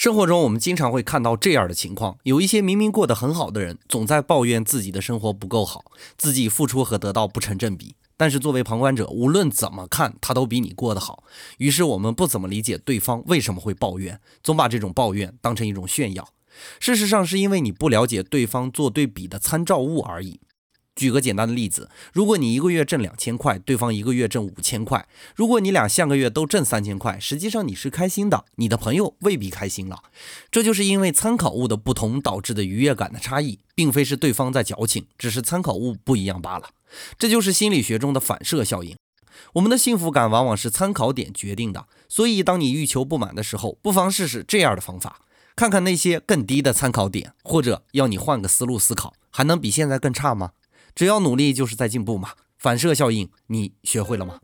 生活中，我们经常会看到这样的情况：有一些明明过得很好的人，总在抱怨自己的生活不够好，自己付出和得到不成正比。但是作为旁观者，无论怎么看，他都比你过得好。于是我们不怎么理解对方为什么会抱怨，总把这种抱怨当成一种炫耀。事实上，是因为你不了解对方做对比的参照物而已。举个简单的例子，如果你一个月挣两千块，对方一个月挣五千块，如果你俩下个月都挣三千块，实际上你是开心的，你的朋友未必开心了。这就是因为参考物的不同导致的愉悦感的差异，并非是对方在矫情，只是参考物不一样罢了。这就是心理学中的反射效应。我们的幸福感往往是参考点决定的，所以当你欲求不满的时候，不妨试试这样的方法，看看那些更低的参考点，或者要你换个思路思考，还能比现在更差吗？只要努力就是在进步嘛。反射效应，你学会了吗？